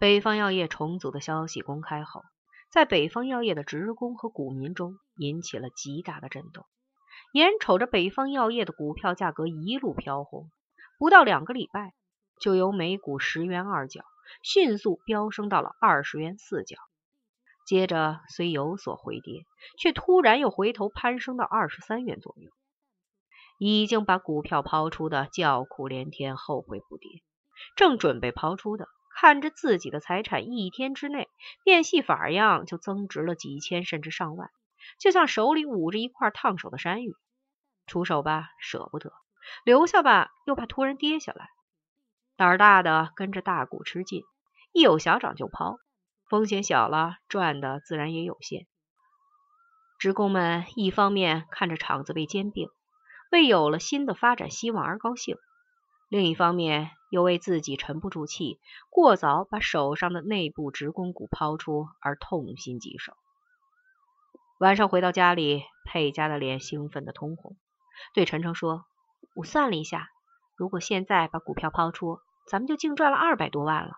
北方药业重组的消息公开后，在北方药业的职工和股民中引起了极大的震动。眼瞅着北方药业的股票价格一路飘红，不到两个礼拜，就由每股十元二角迅速飙升到了二十元四角。接着虽有所回跌，却突然又回头攀升到二十三元左右。已经把股票抛出的叫苦连天，后悔不迭；正准备抛出的，看着自己的财产一天之内变戏法样就增值了几千甚至上万，就像手里捂着一块烫手的山芋，出手吧舍不得，留下吧又怕突然跌下来。胆儿大的跟着大股吃进，一有小涨就抛，风险小了，赚的自然也有限。职工们一方面看着厂子被兼并。为有了新的发展希望而高兴，另一方面又为自己沉不住气、过早把手上的内部职工股抛出而痛心疾首。晚上回到家里，佩佳的脸兴奋的通红，对陈诚说：“我算了一下，如果现在把股票抛出，咱们就净赚了二百多万了。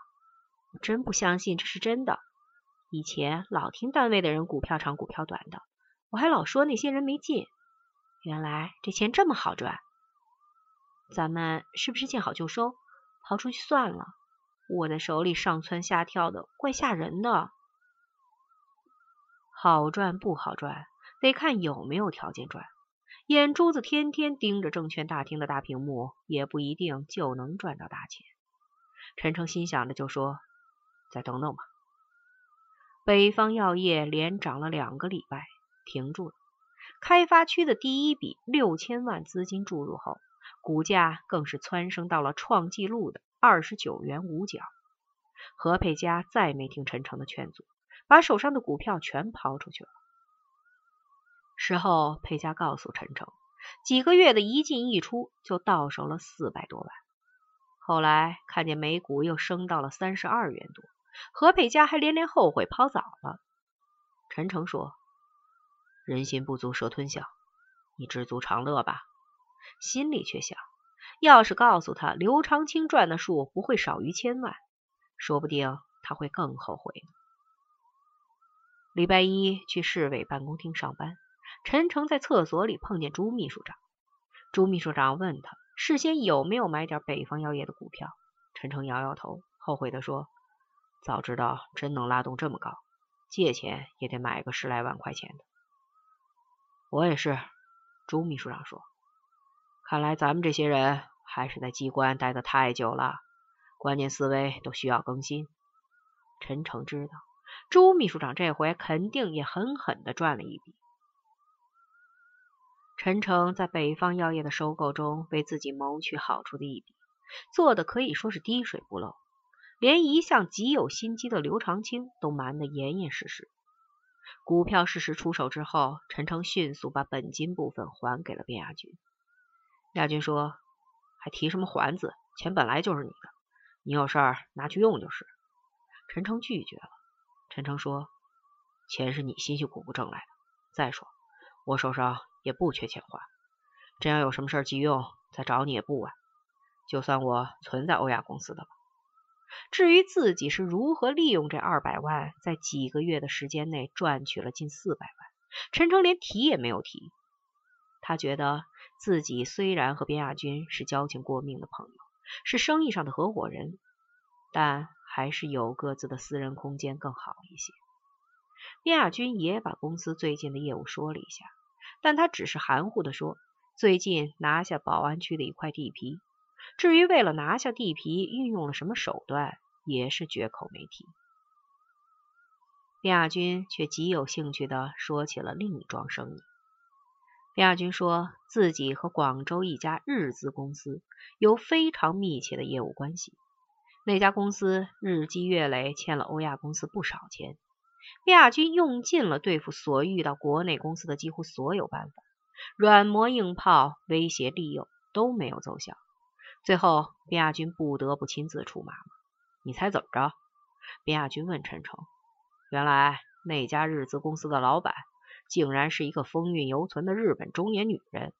我真不相信这是真的。以前老听单位的人股票长股票短的，我还老说那些人没劲。”原来这钱这么好赚，咱们是不是见好就收，跑出去算了？握在手里上蹿下跳的，怪吓人的。好赚不好赚，得看有没有条件赚。眼珠子天天盯着证券大厅的大屏幕，也不一定就能赚到大钱。陈诚心想着就说：“再等等吧。”北方药业连涨了两个礼拜，停住了。开发区的第一笔六千万资金注入后，股价更是蹿升到了创纪录的二十九元五角。何佩佳再没听陈诚的劝阻，把手上的股票全抛出去了。事后，佩佳告诉陈诚，几个月的一进一出就到手了四百多万。后来看见美股又升到了三十二元多，何佩佳还连连后悔抛早了。陈诚说。人心不足蛇吞象，你知足常乐吧。心里却想，要是告诉他刘长青赚的数不会少于千万，说不定他会更后悔呢。礼拜一去市委办公厅上班，陈诚在厕所里碰见朱秘书长。朱秘书长问他事先有没有买点北方药业的股票，陈诚摇摇头，后悔的说：“早知道真能拉动这么高，借钱也得买个十来万块钱的。”我也是，朱秘书长说：“看来咱们这些人还是在机关待的太久了，观念思维都需要更新。”陈诚知道，朱秘书长这回肯定也狠狠的赚了一笔。陈诚在北方药业的收购中为自己谋取好处的一笔，做的可以说是滴水不漏，连一向极有心机的刘长青都瞒得严严实实。股票适时出手之后，陈诚迅速把本金部分还给了卞亚军。亚军说：“还提什么还字？钱本来就是你的，你有事儿拿去用就是。”陈诚拒绝了。陈诚说：“钱是你辛辛苦苦挣来的，再说我手上也不缺钱花，真要有什么事急用，再找你也不晚。就算我存在欧亚公司的吧。”至于自己是如何利用这二百万，在几个月的时间内赚取了近四百万，陈诚连提也没有提。他觉得自己虽然和边亚军是交情过命的朋友，是生意上的合伙人，但还是有各自的私人空间更好一些。边亚军也把公司最近的业务说了一下，但他只是含糊的说，最近拿下宝安区的一块地皮。至于为了拿下地皮运用了什么手段，也是绝口没提。边亚军却极有兴趣的说起了另一桩生意。卞亚军说自己和广州一家日资公司有非常密切的业务关系，那家公司日积月累欠了欧亚公司不少钱。卞亚军用尽了对付所遇到国内公司的几乎所有办法，软磨硬泡、威胁利诱都没有奏效。最后，边亚军不得不亲自出马。你猜怎么着？边亚军问陈诚。原来那家日资公司的老板，竟然是一个风韵犹存的日本中年女人。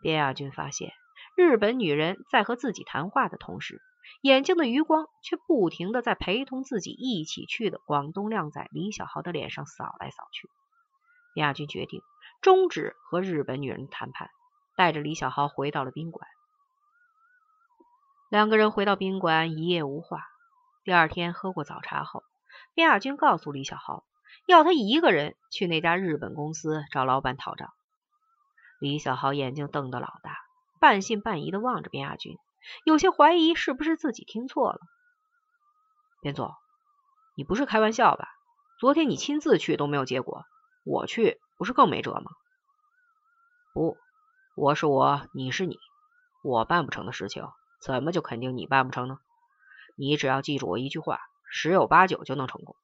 边亚军发现，日本女人在和自己谈话的同时，眼睛的余光却不停的在陪同自己一起去的广东靓仔李小豪的脸上扫来扫去。边亚军决定终止和日本女人谈判，带着李小豪回到了宾馆。两个人回到宾馆，一夜无话。第二天喝过早茶后，边亚军告诉李小豪，要他一个人去那家日本公司找老板讨账。李小豪眼睛瞪得老大，半信半疑的望着边亚军。有些怀疑是不是自己听错了，边总，你不是开玩笑吧？昨天你亲自去都没有结果，我去不是更没辙吗？不，我是我，你是你，我办不成的事情，怎么就肯定你办不成呢？你只要记住我一句话，十有八九就能成功。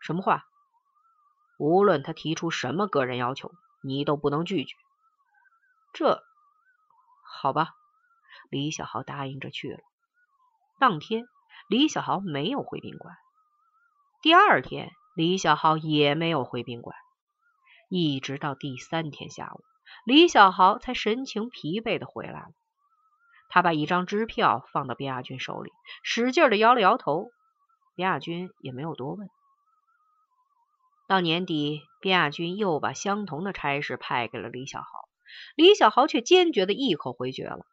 什么话？无论他提出什么个人要求，你都不能拒绝。这，好吧。李小豪答应着去了。当天，李小豪没有回宾馆。第二天，李小豪也没有回宾馆。一直到第三天下午，李小豪才神情疲惫的回来了。他把一张支票放到边亚军手里，使劲的摇了摇头。边亚军也没有多问。到年底，边亚军又把相同的差事派给了李小豪，李小豪却坚决的一口回绝了。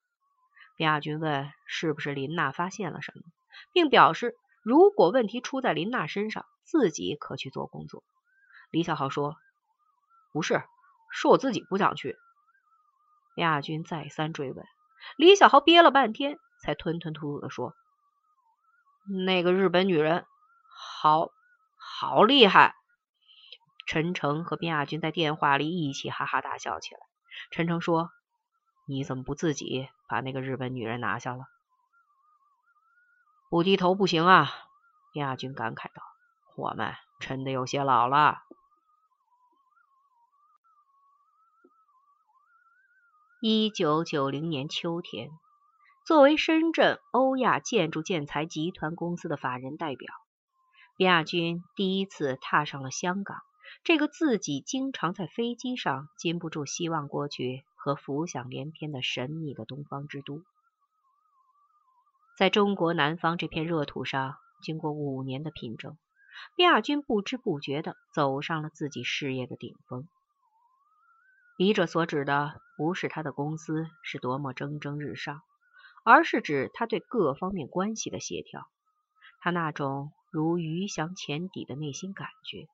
边亚军问：“是不是林娜发现了什么？”并表示，如果问题出在林娜身上，自己可去做工作。李小豪说：“不是，是我自己不想去。”边亚军再三追问，李小豪憋了半天，才吞吞吐吐的说：“那个日本女人，好好厉害。”陈诚和边亚军在电话里一起哈哈大笑起来。陈诚说。你怎么不自己把那个日本女人拿下了？不低头不行啊！亚军感慨道：“我们真的有些老了。”一九九零年秋天，作为深圳欧亚建筑建材集团公司的法人代表，边亚军第一次踏上了香港这个自己经常在飞机上禁不住希望过去。和浮想联翩的神秘的东方之都，在中国南方这片热土上，经过五年的拼争，亚军不知不觉的走上了自己事业的顶峰。笔者所指的，不是他的公司是多么蒸蒸日上，而是指他对各方面关系的协调，他那种如鱼翔浅底的内心感觉。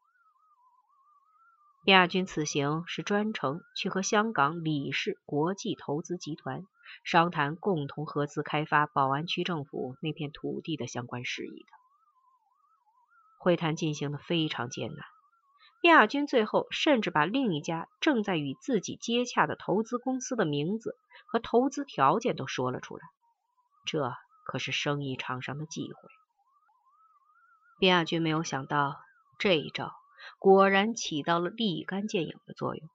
边亚军此行是专程去和香港李氏国际投资集团商谈共同合资开发宝安区政府那片土地的相关事宜的。会谈进行的非常艰难，边亚军最后甚至把另一家正在与自己接洽的投资公司的名字和投资条件都说了出来，这可是生意场上的忌讳。边亚军没有想到这一招。果然起到了立竿见影的作用。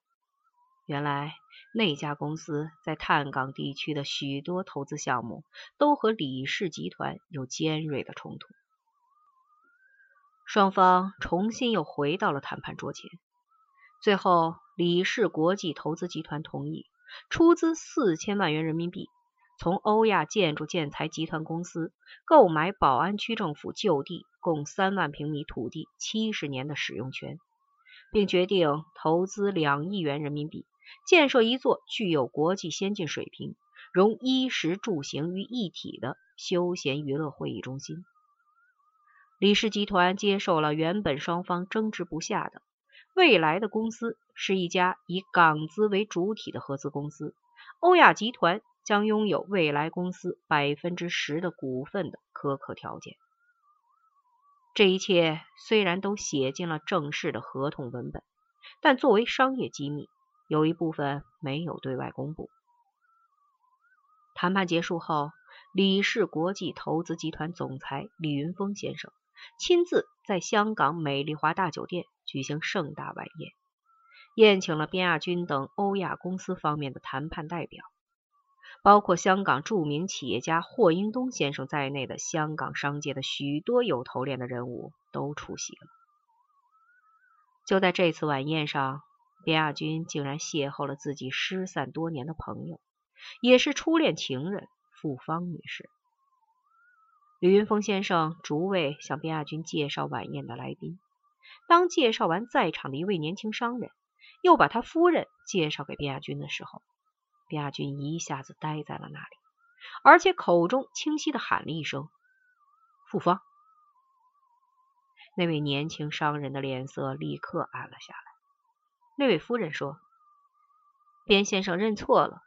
原来那家公司在探港地区的许多投资项目都和李氏集团有尖锐的冲突。双方重新又回到了谈判桌前。最后，李氏国际投资集团同意出资四千万元人民币。从欧亚建筑建材集团公司购买宝安区政府旧地共三万平米土地七十年的使用权，并决定投资两亿元人民币建设一座具有国际先进水平、融衣食住行于一体的休闲娱乐会议中心。李氏集团接受了原本双方争执不下的未来的公司是一家以港资为主体的合资公司，欧亚集团。将拥有未来公司百分之十的股份的苛刻条件。这一切虽然都写进了正式的合同文本，但作为商业机密，有一部分没有对外公布。谈判结束后，李氏国际投资集团总裁李云峰先生亲自在香港美丽华大酒店举行盛大晚宴，宴请了边亚军等欧亚公司方面的谈判代表。包括香港著名企业家霍英东先生在内的香港商界的许多有头脸的人物都出席了。就在这次晚宴上，边亚军竟然邂逅了自己失散多年的朋友，也是初恋情人傅芳女士。李云峰先生逐位向边亚军介绍晚宴的来宾。当介绍完在场的一位年轻商人，又把他夫人介绍给边亚军的时候，亚军一下子呆在了那里，而且口中清晰的喊了一声：“复方。”那位年轻商人的脸色立刻暗了下来。那位夫人说：“边先生认错了，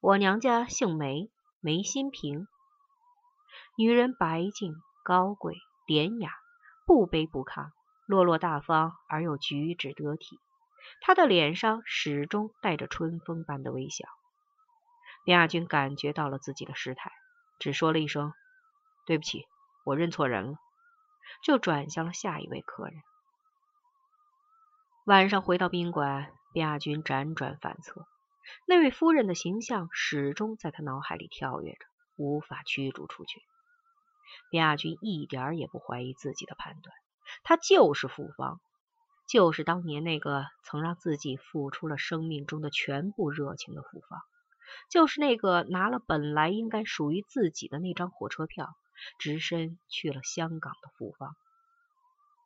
我娘家姓梅，梅新平。”女人白净、高贵、典雅，不卑不亢，落落大方而又举止得体。她的脸上始终带着春风般的微笑。边亚军感觉到了自己的失态，只说了一声：“对不起，我认错人了。”就转向了下一位客人。晚上回到宾馆，边亚军辗转反侧，那位夫人的形象始终在他脑海里跳跃着，无法驱逐出去。边亚军一点也不怀疑自己的判断，她就是傅芳，就是当年那个曾让自己付出了生命中的全部热情的傅芳，就是那个拿了本来应该属于自己的那张火车票，只身去了香港的傅芳，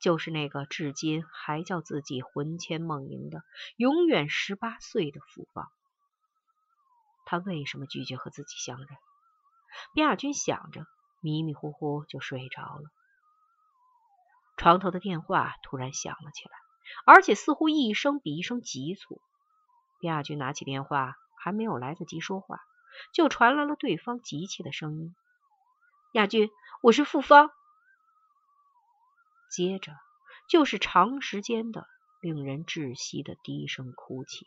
就是那个至今还叫自己魂牵梦萦的永远十八岁的傅芳。他为什么拒绝和自己相认？边亚军想着。迷迷糊糊就睡着了。床头的电话突然响了起来，而且似乎一声比一声急促。边亚军拿起电话，还没有来得及说话，就传来了对方急切的声音：“亚军，我是复方。”接着就是长时间的令人窒息的低声哭泣。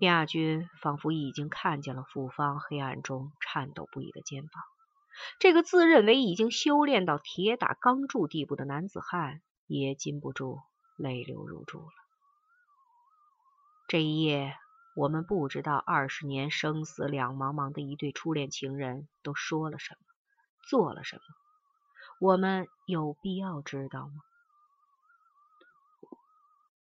亚军仿佛已经看见了傅芳黑暗中颤抖不已的肩膀，这个自认为已经修炼到铁打钢铸地步的男子汉也禁不住泪流如注了。这一夜，我们不知道二十年生死两茫茫的一对初恋情人都说了什么，做了什么，我们有必要知道吗？